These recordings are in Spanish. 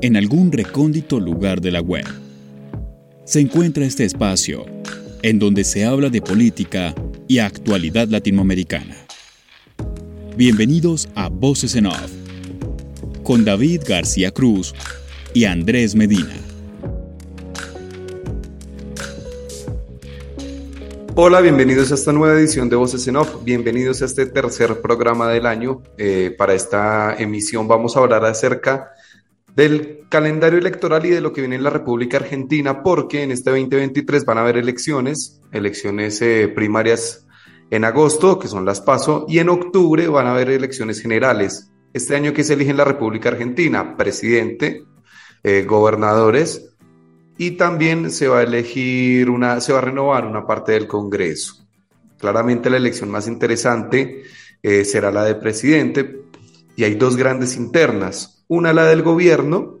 en algún recóndito lugar de la web, se encuentra este espacio en donde se habla de política y actualidad latinoamericana. Bienvenidos a Voces en Off, con David García Cruz y Andrés Medina. Hola, bienvenidos a esta nueva edición de Voces en Off. Bienvenidos a este tercer programa del año. Eh, para esta emisión vamos a hablar acerca del calendario electoral y de lo que viene en la República Argentina, porque en este 2023 van a haber elecciones, elecciones eh, primarias en agosto, que son las PASO, y en octubre van a haber elecciones generales. Este año que se elige en la República Argentina, presidente, eh, gobernadores, y también se va a elegir una, se va a renovar una parte del Congreso. Claramente la elección más interesante eh, será la de presidente y hay dos grandes internas. Una la del gobierno,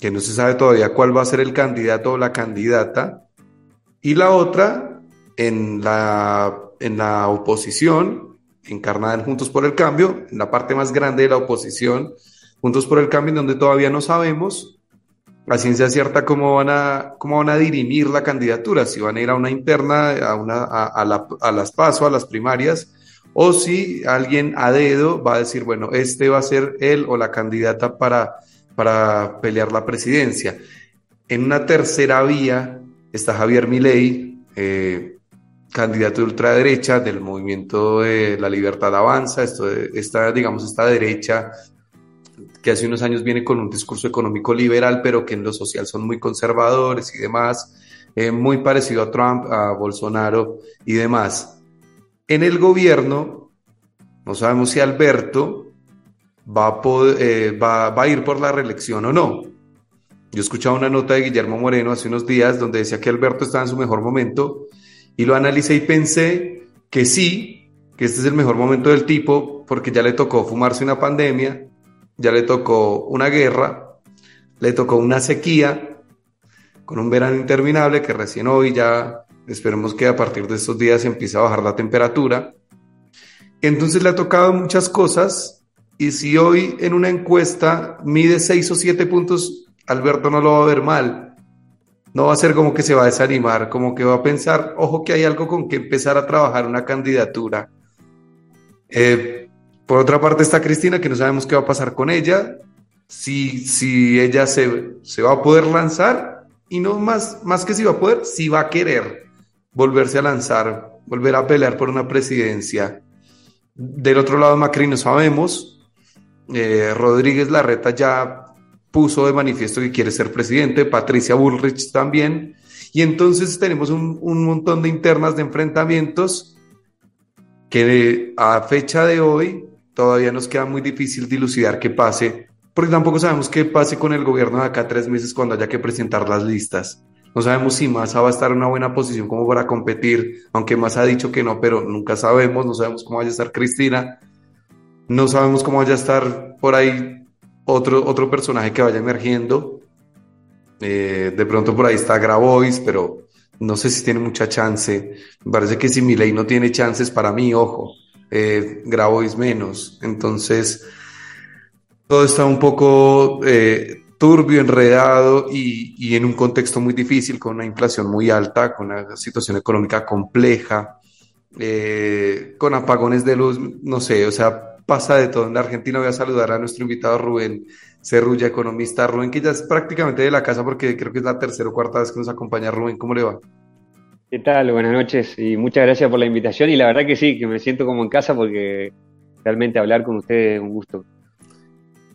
que no se sabe todavía cuál va a ser el candidato o la candidata, y la otra en la, en la oposición, encarnada en Juntos por el Cambio, en la parte más grande de la oposición, Juntos por el Cambio, en donde todavía no sabemos a ciencia cierta cómo van a, cómo van a dirimir la candidatura, si van a ir a una interna, a, una, a, la, a las PASO, a las primarias, o si alguien a dedo va a decir, bueno, este va a ser él o la candidata para, para pelear la presidencia. En una tercera vía está Javier Milei, eh, candidato de ultraderecha del movimiento de la libertad avanza, esto esta, digamos, esta derecha que hace unos años viene con un discurso económico liberal, pero que en lo social son muy conservadores y demás, eh, muy parecido a Trump, a Bolsonaro y demás. En el gobierno, no sabemos si Alberto va a, eh, va, va a ir por la reelección o no. Yo escuchaba una nota de Guillermo Moreno hace unos días donde decía que Alberto estaba en su mejor momento y lo analicé y pensé que sí, que este es el mejor momento del tipo porque ya le tocó fumarse una pandemia, ya le tocó una guerra, le tocó una sequía, con un verano interminable que recién hoy ya esperemos que a partir de estos días empiece a bajar la temperatura. Entonces le ha tocado muchas cosas y si hoy en una encuesta mide seis o siete puntos, Alberto no lo va a ver mal. No va a ser como que se va a desanimar, como que va a pensar, ojo que hay algo con que empezar a trabajar una candidatura. Eh, por otra parte está Cristina, que no sabemos qué va a pasar con ella, si, si ella se, se va a poder lanzar y no más, más que si va a poder, si va a querer volverse a lanzar, volver a pelear por una presidencia. Del otro lado, Macri no sabemos. Eh, Rodríguez Larreta ya puso de manifiesto que quiere ser presidente, Patricia Bullrich también. Y entonces tenemos un, un montón de internas de enfrentamientos que a fecha de hoy todavía nos queda muy difícil dilucidar qué pase, porque tampoco sabemos qué pase con el gobierno de acá tres meses cuando haya que presentar las listas. No sabemos si Massa va a estar en una buena posición como para competir, aunque Massa ha dicho que no, pero nunca sabemos, no sabemos cómo vaya a estar Cristina, no sabemos cómo vaya a estar por ahí otro, otro personaje que vaya emergiendo. Eh, de pronto por ahí está Grabois, pero no sé si tiene mucha chance. Parece que si Milei no tiene chances, para mí, ojo, eh, Grabois menos. Entonces, todo está un poco eh, turbio, enredado y, en un contexto muy difícil, con una inflación muy alta, con una situación económica compleja, eh, con apagones de luz, no sé, o sea, pasa de todo. En la Argentina voy a saludar a nuestro invitado Rubén Cerrulla, economista. Rubén, que ya es prácticamente de la casa porque creo que es la tercera o cuarta vez que nos acompaña. Rubén, ¿cómo le va? ¿Qué tal? Buenas noches y muchas gracias por la invitación y la verdad que sí, que me siento como en casa porque realmente hablar con ustedes es un gusto.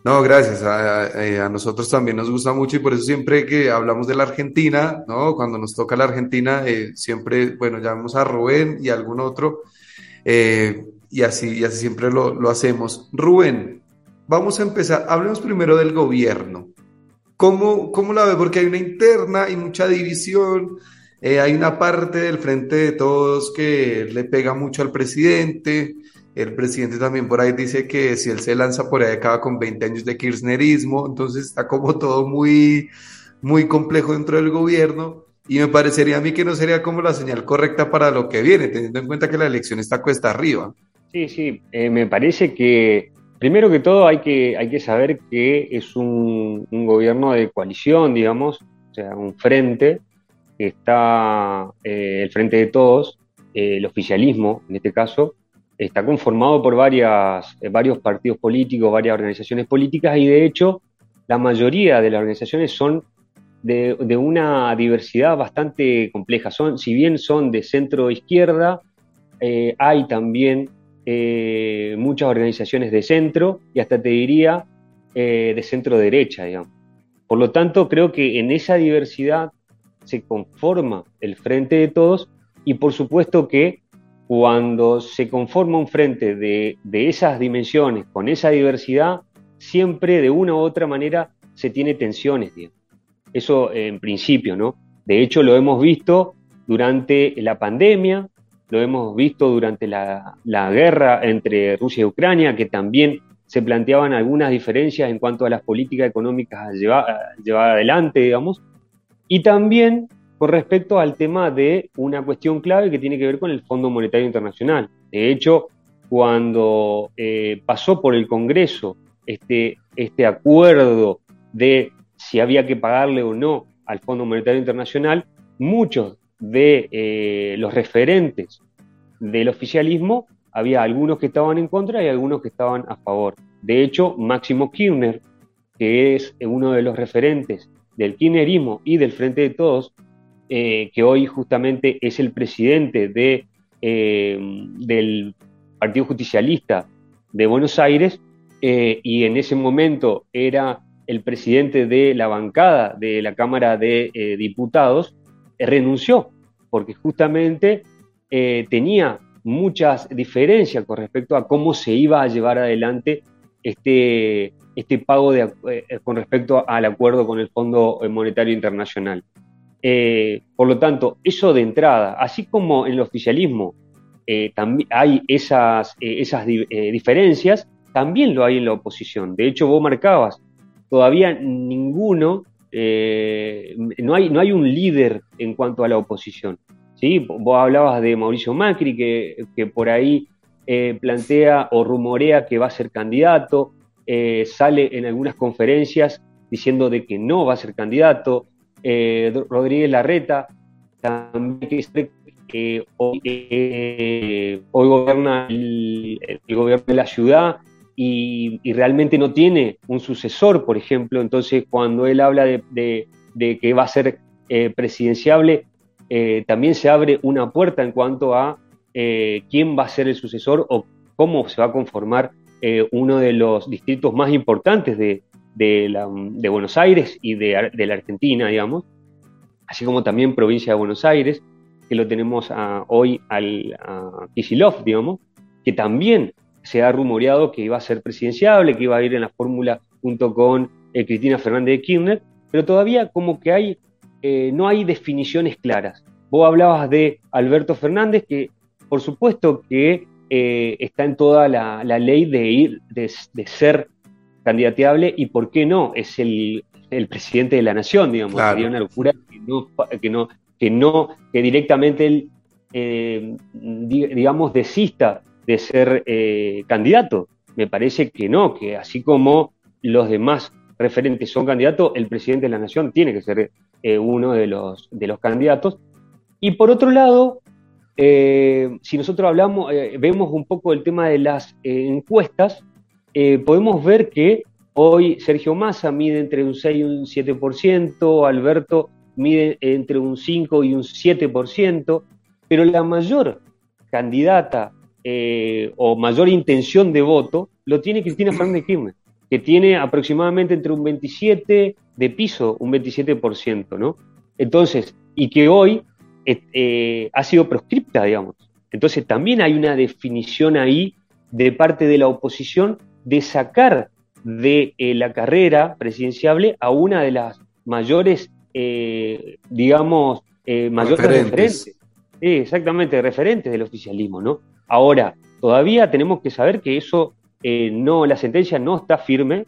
No, gracias. A, nosotros también nos gusta mucho y por eso siempre que hablamos de la Argentina, ¿no? Cuando nos toca la Argentina, eh, siempre, bueno, llamamos a Rubén y a algún otro eh, y, así, y así siempre lo, lo hacemos. Rubén, vamos a empezar. Hablemos primero del gobierno. ¿Cómo, cómo la ve? Porque hay una interna y mucha división eh, hay una parte del frente de todos que le pega mucho al presidente. El presidente también por ahí dice que si él se lanza por ahí acaba con 20 años de kirchnerismo. Entonces está como todo muy, muy complejo dentro del gobierno. Y me parecería a mí que no sería como la señal correcta para lo que viene, teniendo en cuenta que la elección está cuesta arriba. Sí, sí, eh, me parece que primero que todo hay que, hay que saber que es un, gobierno de coalición, digamos, o sea, un frente está, eh, el frente de todos, eh, el oficialismo en este caso, está conformado por varias, eh, varios partidos políticos, varias organizaciones políticas y de hecho la mayoría de las organizaciones son de, una diversidad bastante compleja. Son, si bien son de centro izquierda, hay también eh, muchas organizaciones de centro y hasta te diría eh, de centro derecha, digamos. Por lo tanto, creo que en esa diversidad se conforma el frente de todos y por supuesto que cuando se conforma un frente de, esas dimensiones, con esa diversidad, siempre de una u otra manera se tiene tensiones, digamos. Eso en principio, ¿no? De hecho, lo hemos visto durante la pandemia, lo hemos visto durante la, guerra entre Rusia y Ucrania, que también se planteaban algunas diferencias en cuanto a las políticas económicas a llevar, adelante, digamos, y también con respecto al tema de una cuestión clave que tiene que ver con el Fondo Monetario Internacional. De hecho, cuando eh, pasó por el Congreso este, este acuerdo de si había que pagarle o no al Fondo Monetario Internacional, muchos de eh, los referentes del oficialismo, había algunos que estaban en contra y algunos que estaban a favor. De hecho, Máximo Kirchner, que es uno de los referentes del kirchnerismo y del Frente de Todos, eh, que hoy justamente es el presidente de, eh, del Partido Justicialista de Buenos Aires, y en ese momento era el presidente de la bancada de la Cámara de Diputados, renunció, porque justamente eh, tenía muchas diferencias con respecto a cómo se iba a llevar adelante este, este pago de, eh, con respecto al acuerdo con el Fondo Monetario Internacional. Eh, por lo tanto, eso de entrada, así como en el oficialismo también hay esas, esas diferencias, también lo hay en la oposición. De hecho, vos marcabas, todavía ninguno eh, no, hay, un líder en cuanto a la oposición. ¿sí? Vos hablabas de Mauricio Macri, que, por ahí eh, plantea o rumorea que va a ser candidato, eh, sale en algunas conferencias diciendo de que no va a ser candidato. Rodríguez Larreta también que hoy, hoy gobierna el, gobierno de la ciudad y, realmente no tiene un sucesor, por ejemplo, entonces cuando él habla de, que va a ser eh, presidenciable, eh, también se abre una puerta en cuanto a eh, quién va a ser el sucesor o cómo se va a conformar uno de los distritos más importantes de, Buenos Aires y de, la Argentina, digamos, así como también provincia de Buenos Aires, que lo tenemos hoy al, a Kicillof, digamos, que también se ha rumoreado que iba a ser presidenciable, que iba a ir en la fórmula junto con eh, Cristina Fernández de Kirchner, pero todavía como que hay, eh, no hay definiciones claras. Vos hablabas de Alberto Fernández, que por supuesto que eh, está en toda la, ley de ir, de, ser candidateable y por qué no, es el, presidente de la nación, digamos, sería una locura que no, que no, que no, que directamente él, digamos, desista de ser eh, candidato. Me parece que no, que así como los demás referentes son candidatos, el presidente de la nación tiene que ser eh, uno de los, de los candidatos. Y por otro lado, eh, si nosotros hablamos, vemos un poco el tema de las encuestas, podemos ver que hoy Sergio Massa mide entre un 6 y un 7%, Alberto mide entre un 5 y un 7%, pero la mayor candidata eh, o mayor intención de voto lo tiene Cristina Fernández de Kirchner, que tiene aproximadamente entre un 27 de piso, un 27%, ¿no? Entonces, y que hoy eh, ha sido proscripta, digamos. Entonces, también hay una definición ahí de parte de la oposición de sacar de eh, la carrera presidenciable a una de las mayores, digamos, mayores referentes. exactamente, referentes del oficialismo, ¿no? Ahora, todavía tenemos que saber que eso eh, no, la sentencia no está firme,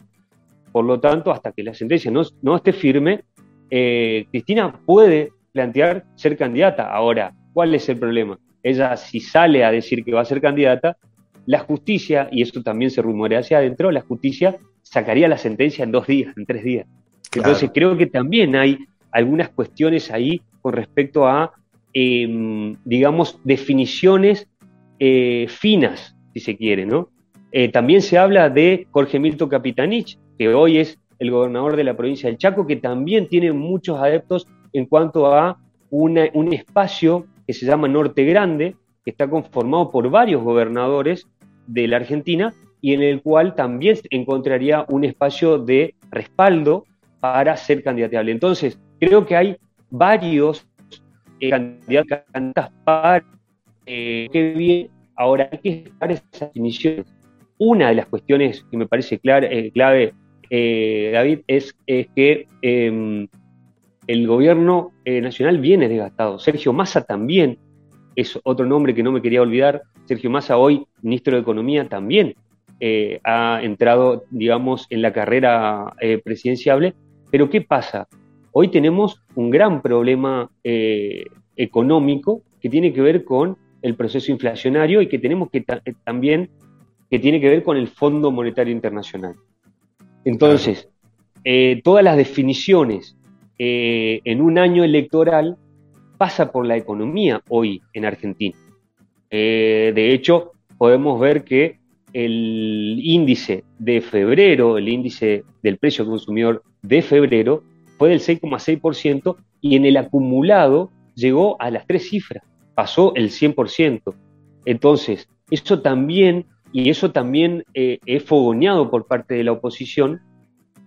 por lo tanto, hasta que la sentencia no, esté firme, eh, Cristina puede plantear ser candidata. Ahora, ¿cuál es el problema? Ella si sale a decir que va a ser candidata, la justicia, y eso también se rumorea hacia adentro, la justicia sacaría la sentencia en dos días, en tres días. Entonces creo que también hay algunas cuestiones ahí con respecto a, em, digamos, definiciones eh, finas, si se quiere, ¿no? Eh, también se habla de Jorge Milton Capitanich, que hoy es el gobernador de la provincia del Chaco, que también tiene muchos adeptos en cuanto a un espacio que se llama Norte Grande, que está conformado por varios gobernadores de la Argentina y en el cual también encontraría un espacio de respaldo para ser candidatable. Entonces, creo que hay varios eh, candidatos para eh, que bien. Ahora hay que esperar esas definiciones. Una de las cuestiones que me parece eh, clave, David, es, es que em, el gobierno nacional viene desgastado. Sergio Massa también es otro nombre que no me quería olvidar. Sergio Massa, hoy ministro de Economía, también eh, ha entrado, digamos, en la carrera eh, presidenciable. Pero ¿qué pasa? Hoy tenemos un gran problema eh, económico que tiene que ver con el proceso inflacionario y que tenemos que también que tiene que ver con el Fondo Monetario Internacional. Entonces, todas las definiciones en un año electoral pasa por la economía hoy en Argentina. Eh, de hecho, podemos ver que el índice de febrero, el índice del precio consumidor de febrero, fue del 6,6% y en el acumulado llegó a las tres cifras, pasó el 100%. Entonces, eso también, y eso también eh, es fogoneado por parte de la oposición,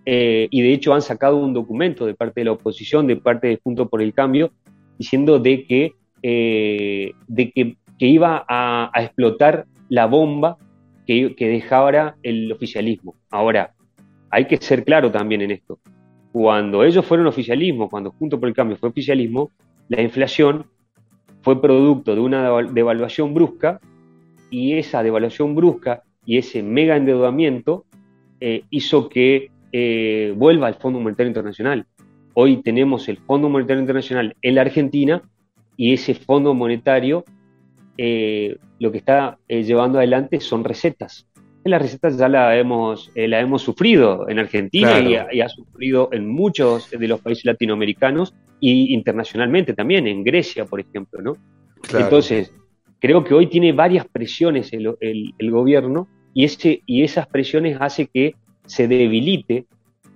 eh, y de hecho han sacado un documento de parte de la oposición, de parte de Junto por el Cambio, diciendo de que, eh, de que, iba a, explotar la bomba que, que dejara el oficialismo. Ahora, hay que ser claro también en esto. Cuando ellos fueron oficialismo, cuando Junto por el Cambio fue oficialismo, la inflación fue producto de una devaluación brusca y esa devaluación brusca y ese mega endeudamiento eh, hizo que eh, vuelva al Fondo Monetario Internacional. Hoy tenemos el Fondo Monetario Internacional en la Argentina y ese Fondo Monetario eh, lo que está eh, llevando adelante son recetas. Las recetas ya la hemos, eh, la hemos sufrido en Argentina y, ha, sufrido en muchos de los países latinoamericanos y internacionalmente también, en Grecia, por ejemplo. ¿no? Entonces, creo que hoy tiene varias presiones el, el, gobierno y, ese, y esas presiones hace que se debilite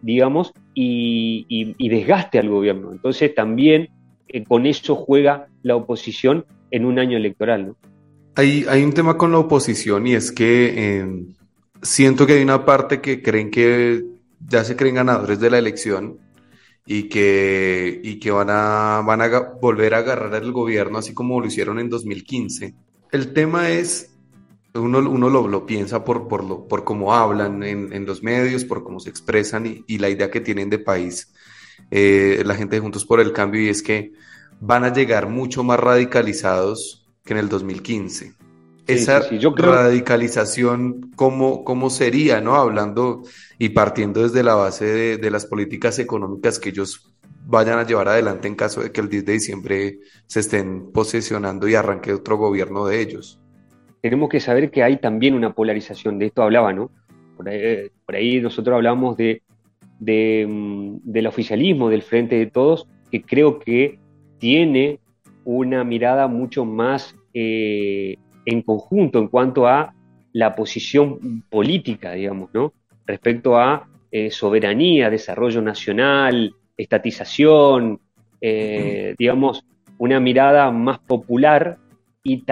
digamos, y, desgaste al gobierno. Entonces también eh, con eso juega la oposición en un año electoral. ¿no? Hay, hay un tema con la oposición y es que em, siento que hay una parte que creen que ya se creen ganadores de la elección y que, y que van, a, van a volver a agarrar el gobierno así como lo hicieron en 2015. El tema es uno, uno lo, lo, piensa por, por, lo, por cómo hablan en, en, los medios, por cómo se expresan y, y, la idea que tienen de país eh, la gente de Juntos por el Cambio y es que van a llegar mucho más radicalizados que en el 2015. Esa radicalización, ¿cómo, ¿cómo sería, no? Hablando y partiendo desde la base de, de las políticas económicas que ellos vayan a llevar adelante en caso de que el 10 de diciembre se estén posesionando y arranque otro gobierno de ellos tenemos que saber que hay también una polarización, de esto hablaba, ¿no? Por ahí, nosotros hablamos de, mm, del oficialismo, del frente de todos, que creo que tiene una mirada mucho más eh, en conjunto en cuanto a la posición política, digamos, ¿no? Respecto a eh, soberanía, desarrollo nacional, estatización, eh, digamos, una mirada más popular, y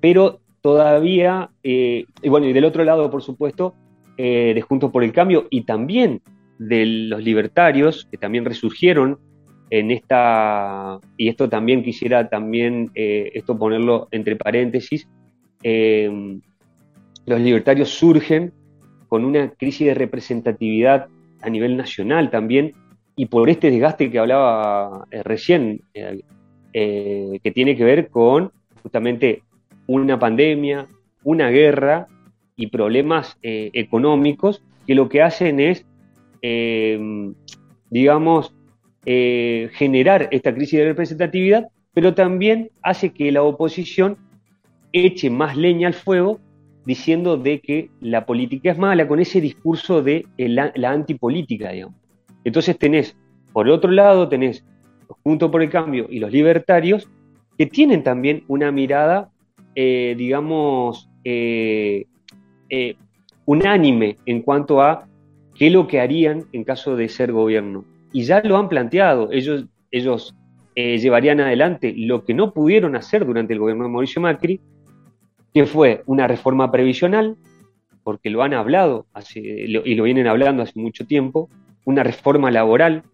pero todavía, eh, y bueno, y del otro lado, por supuesto, eh, de Juntos por el Cambio y también de los libertarios, que también resurgieron en esta, y esto también quisiera también, eh, esto ponerlo entre paréntesis, los libertarios surgen con una crisis de representatividad a nivel nacional también, y por este desgaste que hablaba recién, que tiene que ver con justamente una pandemia, una guerra y problemas eh, económicos que lo que hacen es, eh, digamos, eh, generar esta crisis de representatividad, pero también hace que la oposición eche más leña al fuego diciendo de que la política es mala con ese discurso de la, la antipolítica, digamos. Entonces tenés, por otro lado, tenés los Juntos por el Cambio y los libertarios, que tienen también una mirada, eh, digamos, eh, eh, unánime en cuanto a qué es lo que harían en caso de ser gobierno. Y ya lo han planteado, ellos, ellos llevarían adelante lo que no pudieron hacer durante el gobierno de Mauricio Macri, que fue una reforma previsional, porque lo han hablado y lo vienen hablando hace mucho tiempo, una reforma laboral,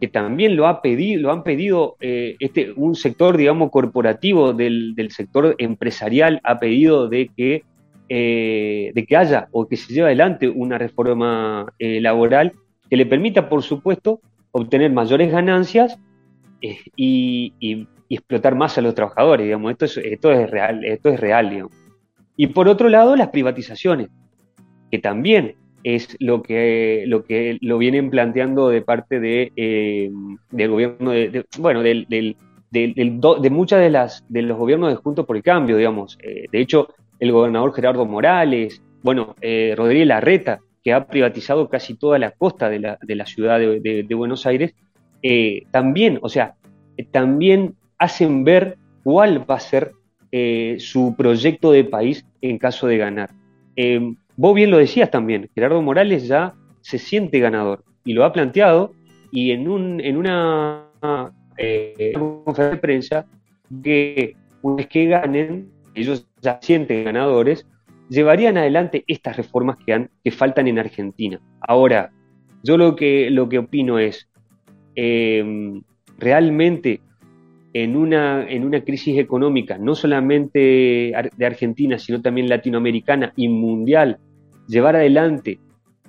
que también lo, ha pedido, lo han pedido eh, este, un sector, digamos, corporativo del, sector empresarial, ha pedido de que, eh, de que haya o que se lleve adelante una reforma eh, laboral que le permita, por supuesto, obtener mayores ganancias y, y explotar más a los trabajadores, digamos, esto es, esto es real, esto es real, digamos. Y por otro lado, las privatizaciones, que también es lo que lo que lo vienen planteando de parte de, eh, del gobierno de, bueno del, del, de muchas de las de los gobiernos de Juntos por el Cambio digamos eh, de hecho el gobernador Gerardo Morales bueno eh, Rodríguez Larreta que ha privatizado casi toda la costa de la, de la ciudad de, Buenos Aires también o sea también hacen ver cuál va a ser eh, su proyecto de país en caso de ganar. Eh, vos bien lo decías también, Gerardo Morales ya se siente ganador y lo ha planteado y en, un, en una eh, conferencia de prensa que una vez que ganen, ellos ya sienten ganadores, llevarían adelante estas reformas que, faltan en Argentina. Ahora, yo lo que, lo que opino es, realmente en una, en una crisis económica, no solamente de Argentina, sino también latinoamericana y mundial, llevar adelante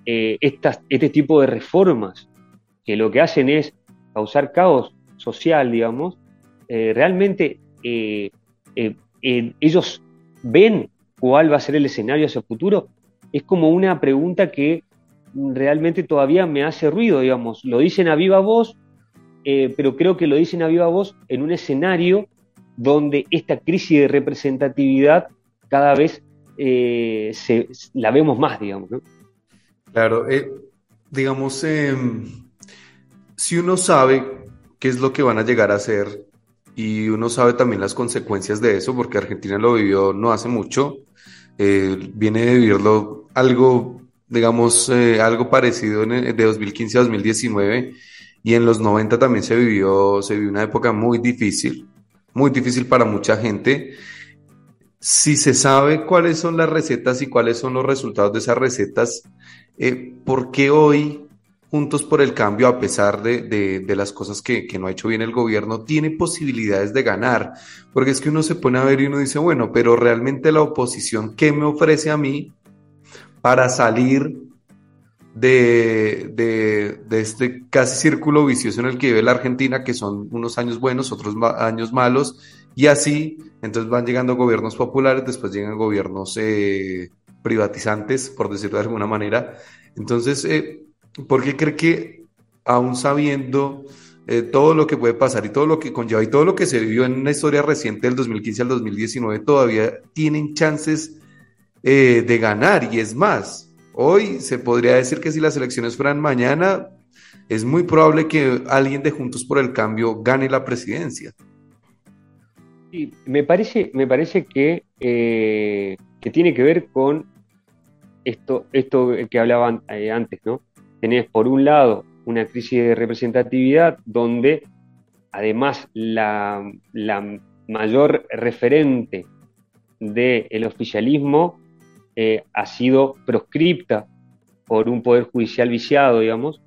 eh, este tipo de reformas que lo que hacen es causar caos social, digamos, eh, realmente eh, ellos ven cuál va a ser el escenario hacia el futuro, es como una pregunta que realmente todavía me hace ruido, digamos. Lo dicen a viva voz, pero creo que lo dicen a viva voz en un escenario donde esta crisis de representatividad cada vez eh, se, la vemos más, digamos. Claro, eh, digamos, em, si uno sabe qué es lo que van a llegar a hacer y uno sabe también las consecuencias de eso, porque Argentina lo vivió no hace mucho, viene de vivirlo algo, digamos, algo parecido en, de 2015 a 2019 y en los 90 también se vivió, se vivió una época muy difícil, muy difícil para mucha gente. Si se sabe cuáles son las recetas y cuáles son los resultados de esas recetas, eh, ¿por qué hoy Juntos por el Cambio, a pesar de, de, las cosas que, que, no ha hecho bien el gobierno, tiene posibilidades de ganar? Porque es que uno se pone a ver y uno dice, bueno, pero realmente la oposición, ¿qué me ofrece a mí para salir de, este casi círculo vicioso en el que vive la Argentina, que son unos años buenos, otros años malos, y así, entonces van llegando gobiernos populares, después llegan gobiernos eh, privatizantes, por decirlo de alguna manera. Entonces, eh, ¿por qué cree que aún sabiendo eh, todo lo que puede pasar y todo lo que conlleva y todo lo que se vivió en una historia reciente del 2015 al 2019, todavía tienen chances de ganar? Y es más, Hoy se podría decir que si las elecciones fueran mañana, es muy probable que alguien de Juntos por el Cambio gane la presidencia. Me parece, me parece que, eh, que tiene que ver con esto, esto que hablaban eh, antes, ¿no? Tenés por un lado una crisis de representatividad donde además la, mayor referente del oficialismo eh, ha sido proscripta por un poder judicial viciado, digamos.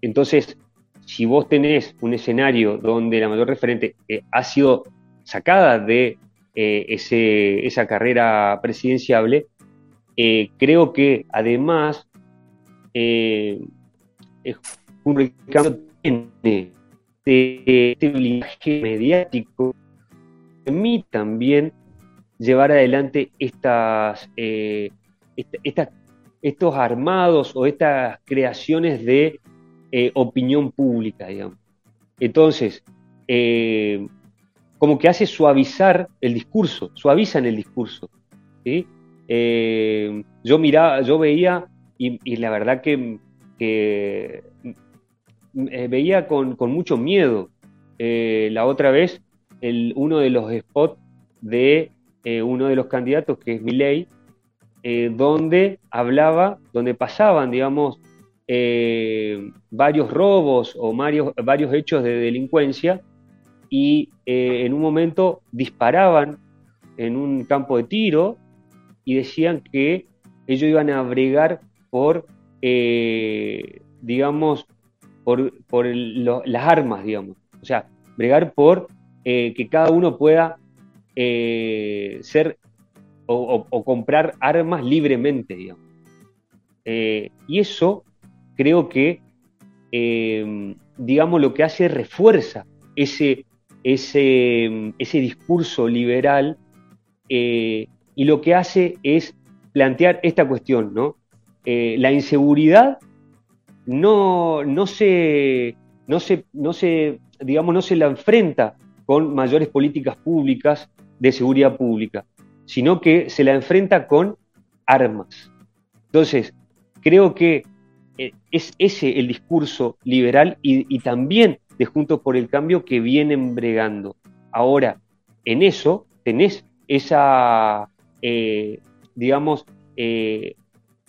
Entonces, si vos tenés un escenario donde la mayor referente eh, ha sido sacada de ese, esa carrera presidenciable, creo que además un recambio tiene este blindaje mediático en mí también llevar adelante estas, eh, estos armados o estas creaciones de eh, opinión pública, digamos. Entonces, eh, como que hace suavizar el discurso, suavizan el discurso. ¿sí? Eh, yo miraba, yo veía, y, la verdad que, veía con, mucho miedo la otra vez el, uno de los spots de uno de los candidatos, que es Milley, donde hablaba, donde pasaban, digamos, varios robos o varios, varios hechos de delincuencia y en un momento disparaban en un campo de tiro y decían que ellos iban a bregar por, eh, digamos, por, las armas, digamos. O sea, bregar por eh, que cada uno pueda eh, ser o, comprar armas libremente, digamos. y eso creo que, digamos, lo que hace refuerza ese, ese, ese discurso liberal y lo que hace es plantear esta cuestión, ¿no? Eh, la inseguridad no, no, se, no, se, no se, digamos, no se la enfrenta con mayores políticas públicas de seguridad pública, sino que se la enfrenta con armas. Entonces, creo que eh, es ese el discurso liberal y, también de Juntos por el Cambio que vienen bregando. Ahora, en eso tenés esa eh, digamos, eh,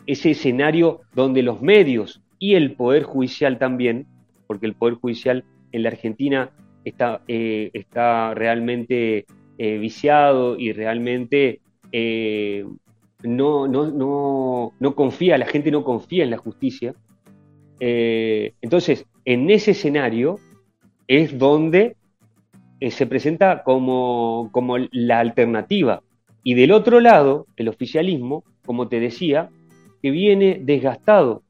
ese escenario donde los medios y el Poder Judicial también, porque el Poder Judicial en la Argentina está, eh, está realmente viciado y realmente no, no, no, confía, la gente no confía en la justicia. entonces, en ese escenario es donde se presenta como, como la alternativa y del otro lado, el oficialismo, como te decía, que viene desgastado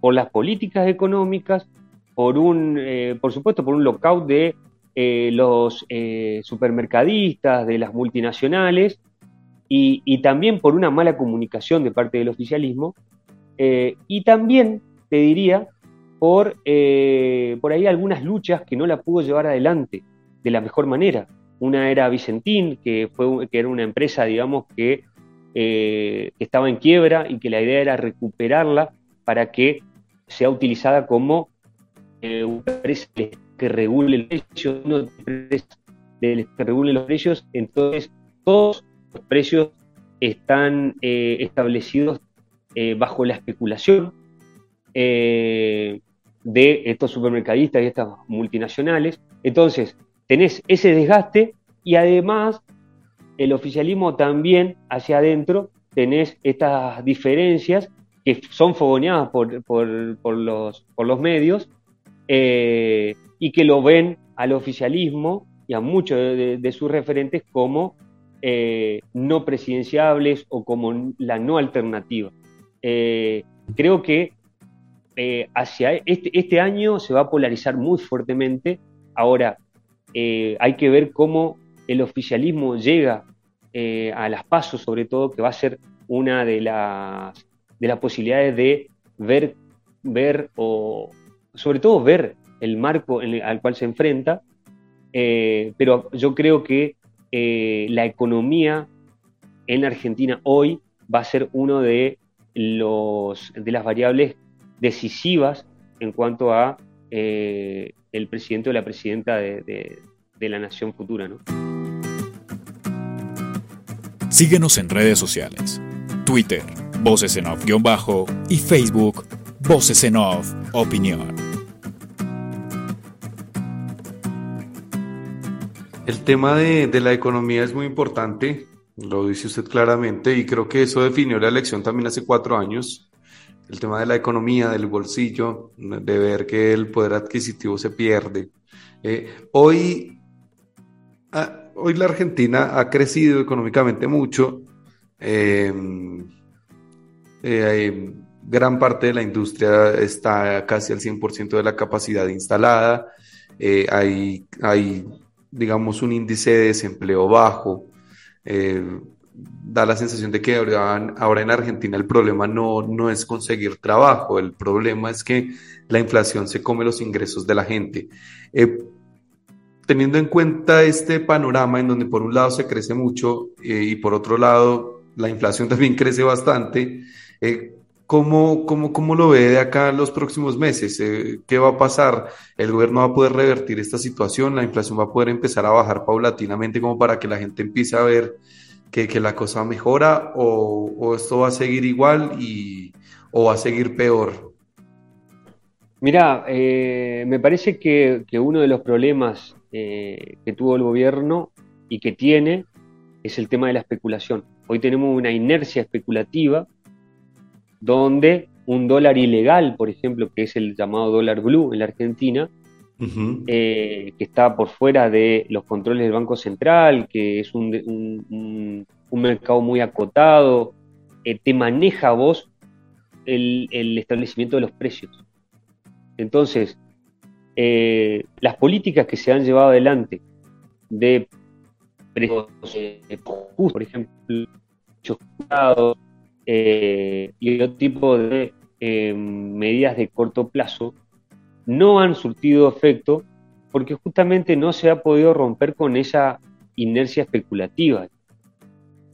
por las políticas económicas, por un, eh, por supuesto, por un lockout de eh, los eh, supermercadistas, de las multinacionales, y, también por una mala comunicación de parte del oficialismo, y también, te diría, por, por ahí algunas luchas que no la pudo llevar adelante de la mejor manera. Una era Vicentín, que, fue, que era una empresa, digamos, que eh, estaba en quiebra y que la idea era recuperarla para que sea utilizada como eh, una empresa que regule los precios, una empresa que regule los precios, entonces todos los precios están eh, establecidos bajo la especulación de estos supermercadistas y estas multinacionales. Entonces, tenés ese desgaste y además el oficialismo también hacia adentro tenés estas diferencias que son fogoneadas por, los, por los, medios eh, y que lo ven al oficialismo y a muchos de, sus referentes como eh, no presidenciables o como la no alternativa. Eh, creo que hacia este, este año se va a polarizar muy fuertemente. Ahora, eh, hay que ver cómo el oficialismo llega eh, a las pasos, sobre todo, que va a ser una de las, de las posibilidades de ver, ver o sobre todo ver el marco al cual se enfrenta, eh, pero yo creo que la economía en Argentina hoy va a ser uno de, de las variables decisivas en cuanto a el presidente o la presidenta de, la nación futura. ¿no? Síguenos en redes sociales. Twitter, Voces en Off-Bajo y Facebook, Voces en Off Opinión. El tema de, de, la economía es muy importante, lo dice usted claramente, y creo que eso definió la elección también hace cuatro años el tema de la economía, del bolsillo, de ver que el poder adquisitivo se pierde. Eh, hoy, hoy la Argentina ha crecido económicamente mucho. Em, eh, gran parte de la industria está casi al 100% de la capacidad instalada. Eh, hay, hay, digamos, un índice de desempleo bajo da la sensación de que ahora en Argentina el problema no, no es conseguir trabajo, el problema es que la inflación se come los ingresos de la gente. Eh, teniendo en cuenta este panorama en donde por un lado se crece mucho eh, y por otro lado la inflación también crece bastante, eh, ¿cómo, cómo, cómo, lo ve de acá en los próximos meses? Eh, ¿Qué va a pasar? ¿El gobierno va a poder revertir esta situación? ¿La inflación va a poder empezar a bajar paulatinamente como para que la gente empiece a ver que, que la cosa mejora o, o, esto va a seguir igual y, o va a seguir peor? Mira, eh, me parece que, que, uno de los problemas eh, que tuvo el gobierno y que tiene es el tema de la especulación. Hoy tenemos una inercia especulativa donde un dólar ilegal, por ejemplo, que es el llamado dólar blue en la Argentina, eh, que está por fuera de los controles del Banco Central, que es un, un, un mercado muy acotado, eh, te maneja vos el, el, establecimiento de los precios. Entonces, eh, las políticas que se han llevado adelante de precios eh, por ejemplo, eh, y otro tipo de eh, medidas de corto plazo, no han surtido efecto porque justamente no se ha podido romper con esa inercia especulativa.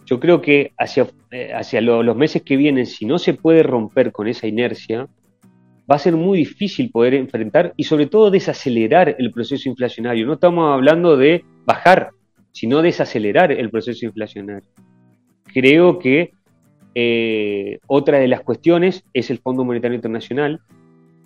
Yo creo que hacia, eh, hacia lo, los meses que vienen, si no se puede romper con esa inercia, va a ser muy difícil poder enfrentar y sobre todo desacelerar el proceso inflacionario. No estamos hablando de bajar, sino desacelerar el proceso inflacionario. Creo que eh, otra de las cuestiones es el Fondo Monetario Internacional,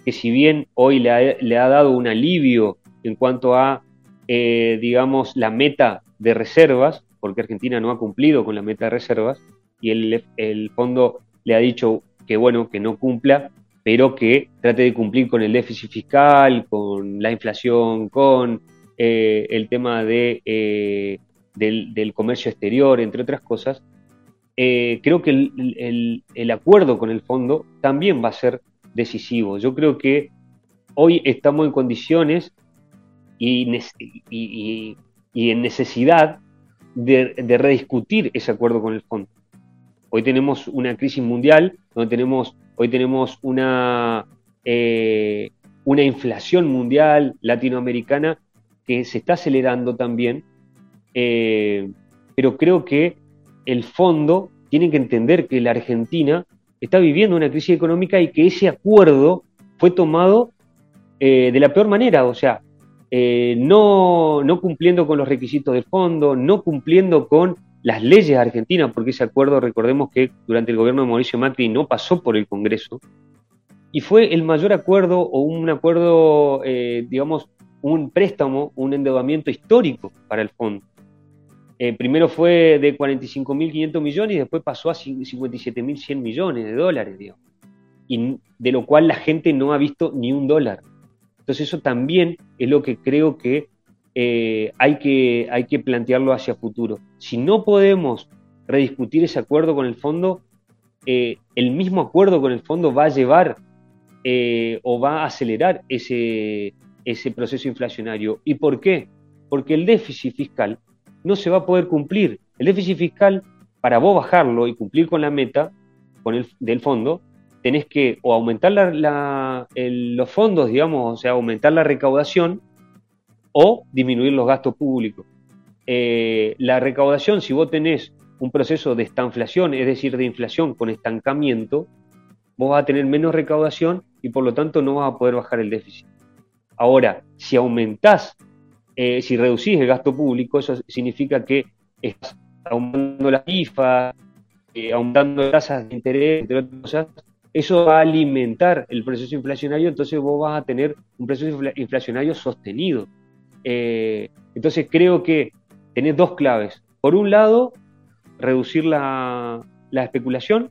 que si bien hoy le ha, dado un alivio en cuanto a, eh, digamos, la meta de reservas, porque Argentina no ha cumplido con la meta de reservas, y el, fondo le ha dicho que, bueno, que no cumpla, pero que trate de cumplir con el déficit fiscal, con la inflación, con eh, el tema de, eh, del, comercio exterior, entre otras cosas, eh, creo que el, el, acuerdo con el fondo también va a ser decisivo. Yo creo que hoy estamos en condiciones y, en necesidad de, de, rediscutir ese acuerdo con el fondo. Hoy tenemos una crisis mundial, donde tenemos, hoy tenemos una, eh, una inflación mundial latinoamericana que se está acelerando también, eh, pero creo que el fondo tiene que entender que la Argentina está viviendo una crisis económica y que ese acuerdo fue tomado eh, de la peor manera, o sea, eh, no, cumpliendo con los requisitos del fondo, no cumpliendo con las leyes argentinas, porque ese acuerdo, recordemos que durante el gobierno de Mauricio Macri no pasó por el Congreso, y fue el mayor acuerdo o un acuerdo, eh, digamos, un préstamo, un endeudamiento histórico para el fondo. Eh, primero fue de 45.500 millones y después pasó a 57.100 millones de dólares, digamos. Y de lo cual la gente no ha visto ni un dólar. Entonces eso también es lo que creo que, eh, hay, que hay que plantearlo hacia futuro. Si no podemos rediscutir ese acuerdo con el fondo, eh, el mismo acuerdo con el fondo va a llevar o va a acelerar ese, ese proceso inflacionario. ¿Y por qué? Porque el déficit fiscal no se va a poder cumplir. El déficit fiscal, para vos bajarlo y cumplir con la meta con el, del fondo, tenés que o aumentar los fondos, digamos, o sea, aumentar la recaudación o disminuir los gastos públicos. Eh, la recaudación, si vos tenés un proceso de estanflación, es decir, de inflación con estancamiento, vos vas a tener menos recaudación y por lo tanto no vas a poder bajar el déficit. Ahora, si aumentás, eh, si reducís el gasto público, eso significa que estás aumentando la IFA, eh, aumentando tasas de interés, entre otras cosas, eso va a alimentar el proceso inflacionario, entonces vos vas a tener un proceso inflacionario sostenido. Eh, entonces creo que tenés dos claves. Por un lado, reducir la, la especulación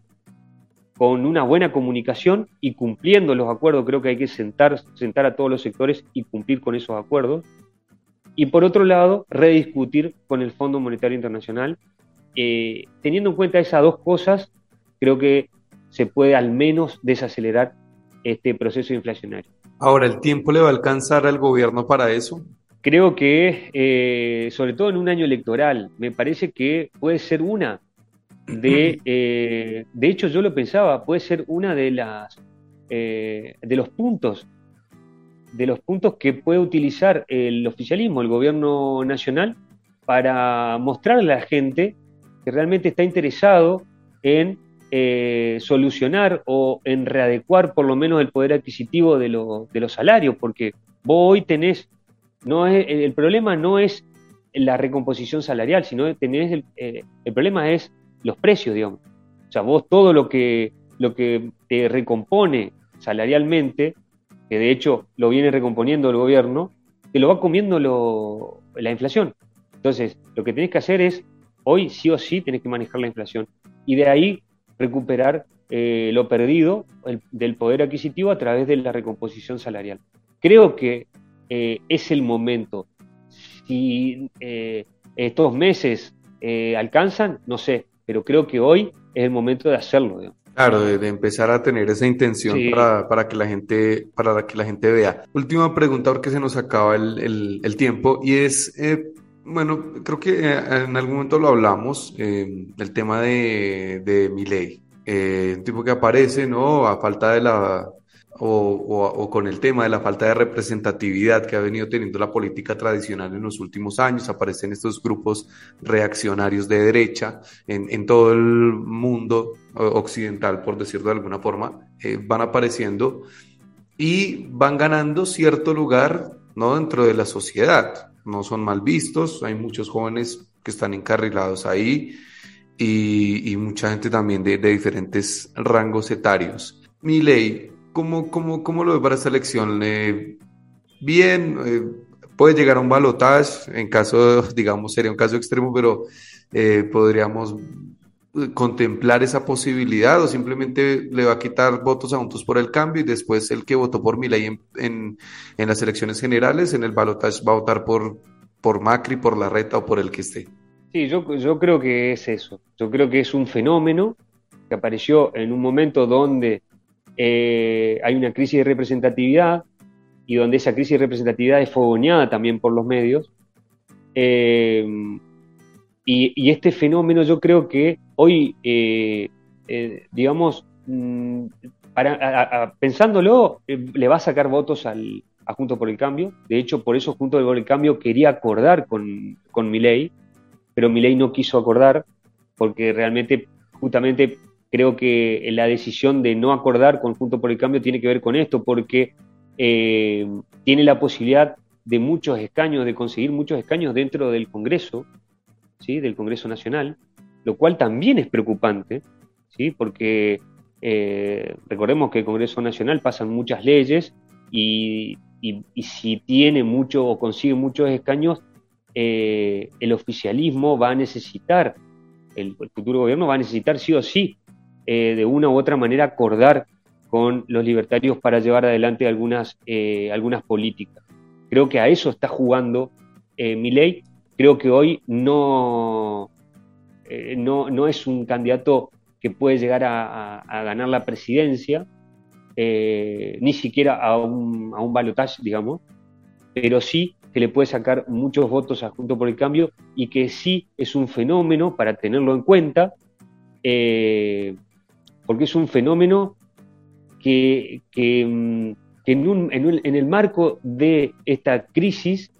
con una buena comunicación y cumpliendo los acuerdos, creo que hay que sentar, sentar a todos los sectores y cumplir con esos acuerdos. Y por otro lado, rediscutir con el Fondo Monetario Internacional. Eh, teniendo en cuenta esas dos cosas, creo que se puede al menos desacelerar este proceso inflacionario. Ahora, ¿el tiempo le va a alcanzar al gobierno para eso? Creo que, eh, sobre todo en un año electoral, me parece que puede ser una de, eh, de hecho yo lo pensaba, puede ser una de las eh, de los puntos de los puntos que puede utilizar el oficialismo, el gobierno nacional, para mostrarle a la gente que realmente está interesado en eh, solucionar o en readecuar por lo menos el poder adquisitivo de, los salarios, porque vos hoy tenés, no el problema no es la recomposición salarial, sino tenés el, eh, el problema es los precios, digamos. O sea, vos todo lo que, lo que te recompone salarialmente, que de hecho lo viene recomponiendo el gobierno, te lo va comiendo la inflación. Entonces, lo que tenés que hacer es, hoy sí o sí tenés que manejar la inflación. Y de ahí recuperar eh, lo perdido del poder adquisitivo a través de la recomposición salarial. Creo que eh, es el momento. Si eh, estos meses alcanzan, no sé, pero creo que hoy es el momento de hacerlo. Claro, de, empezar a tener esa intención para, que la gente, para que la gente vea. Última pregunta porque se nos acaba el, tiempo y es, bueno, creo que eh, en algún momento lo hablamos, eh, el tema de, de Milei, eh, un tipo que aparece, ¿no? A falta de la, o, con el tema de la falta de representatividad que ha venido teniendo la política tradicional en los últimos años, aparecen estos grupos reaccionarios de derecha en, todo el mundo occidental, por decirlo de alguna forma, van apareciendo y van ganando cierto lugar, ¿no? Dentro de la sociedad no son mal vistos, hay muchos jóvenes que están encarrilados ahí y, mucha gente también de, diferentes rangos etarios. Mi ley, ¿cómo, cómo, cómo lo ve para esta elección? bien, eh, puede llegar a un balotaje, en caso, digamos, sería un caso extremo, pero eh, podríamos contemplar esa posibilidad o simplemente le va a quitar votos a Juntos por el Cambio y después el que votó por Milei en, en, en las elecciones generales, en el balotaje va a votar por, por Macri, por la reta o por el que esté. Sí, yo, yo creo que es eso. Yo creo que es un fenómeno que apareció en un momento donde eh, hay una crisis de representatividad y donde esa crisis de representatividad es fogoneada también por los medios. Eh, y, este fenómeno yo creo que hoy, eh, eh, digamos, mm, para, pensándolo, eh, le va a sacar votos al, a Junto por el Cambio. De hecho, por eso Junto por el Cambio quería acordar con, con Milei, pero Milei no quiso acordar porque realmente, justamente, creo que la decisión de no acordar con Junto por el Cambio tiene que ver con esto, porque tiene la posibilidad de muchos escaños, de conseguir muchos escaños dentro del Congreso, del Congreso Nacional, lo cual también es preocupante, ¿sí? porque eh, recordemos que el Congreso Nacional pasan muchas leyes y, si tiene mucho o consigue muchos escaños, eh, el oficialismo va a necesitar, el, futuro gobierno va a necesitar sí o sí, eh, de una u otra manera acordar con los libertarios para llevar adelante algunas, algunas políticas. Creo que a eso está jugando mi ley creo que hoy no, eh, no, no, es un candidato que puede llegar a, ganar la presidencia, eh, ni siquiera a un, a un digamos, pero sí que le puede sacar muchos votos a Junto por el Cambio y que sí es un fenómeno para tenerlo en cuenta, eh, porque es un fenómeno que, que, mm, en, en, el marco de esta crisis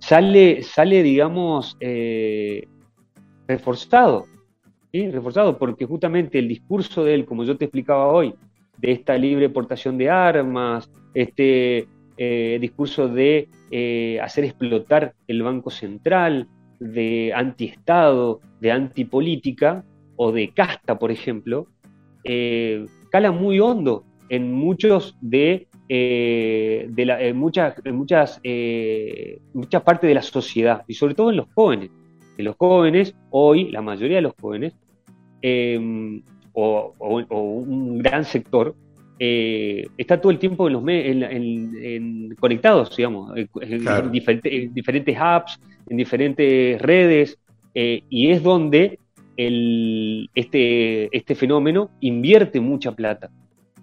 sale, sale digamos, eh, reforzado, reforzado, porque justamente el discurso de él, como yo te explicaba hoy, de esta libre portación de armas, este eh, discurso de eh, hacer explotar el Banco Central, de antiestado, de antipolítica o de casta, por ejemplo, cala muy hondo en muchos de eh, de la, muchas, muchas, eh, muchas partes de la sociedad y sobre todo en los jóvenes. En los jóvenes, hoy, la mayoría de los jóvenes, em, o, un gran sector, eh, está todo el tiempo en los en, conectados, digamos, en, diferentes, apps, en diferentes redes, y es donde el, este, este fenómeno invierte mucha plata.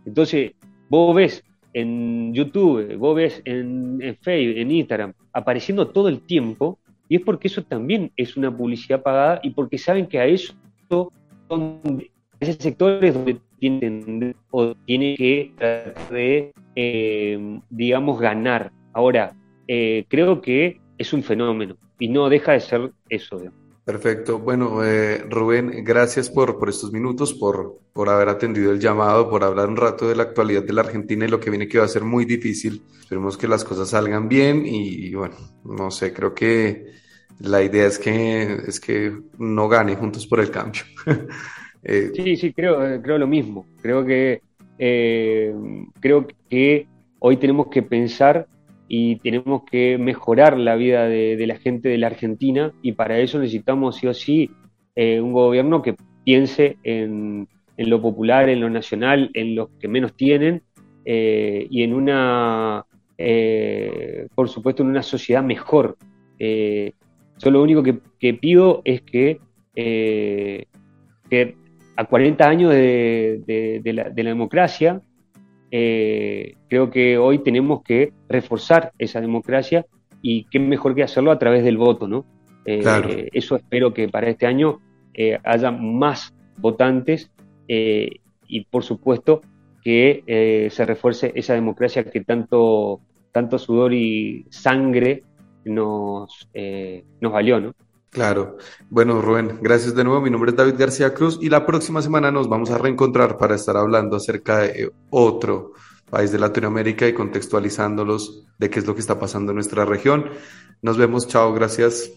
Entonces, vos ves en YouTube, vos ves en, Facebook, en Instagram, apareciendo todo el tiempo, y es porque eso también es una publicidad pagada y porque saben que a eso son ese sector es donde tienen o tiene que tratar de digamos, ganar. Ahora, creo que es un fenómeno y no deja de ser eso. Perfecto. Bueno, eh, Rubén, gracias por, por estos minutos, por, por haber atendido el llamado, por hablar un rato de la actualidad de la Argentina y lo que viene que va a ser muy difícil. Esperemos que las cosas salgan bien y, bueno, no sé, creo que la idea es que, es que no gane Juntos por el Cambio. Eh, sí, sí, creo, creo lo mismo. Creo que, eh, creo que hoy tenemos que pensar y tenemos que mejorar la vida de, la gente de la Argentina y para eso necesitamos sí o sí eh, un gobierno que piense en, lo popular, en lo nacional, en los que menos tienen eh, y en una, eh, por supuesto, en una sociedad mejor. yo lo único que, pido es que, que, a 40 años de, la, de la democracia, eh, creo que hoy tenemos que reforzar esa democracia y qué mejor que hacerlo a través del voto, ¿no? Eh, eso espero que para este año eh, haya más votantes y por supuesto que se refuerce esa democracia que tanto, tanto sudor y sangre nos, nos valió, ¿no? Claro. Bueno, Rubén, gracias de nuevo. Mi nombre es David García Cruz y la próxima semana nos vamos a reencontrar para estar hablando acerca de otro país de Latinoamérica y contextualizándolos de qué es lo que está pasando en nuestra región. Nos vemos, chao, gracias.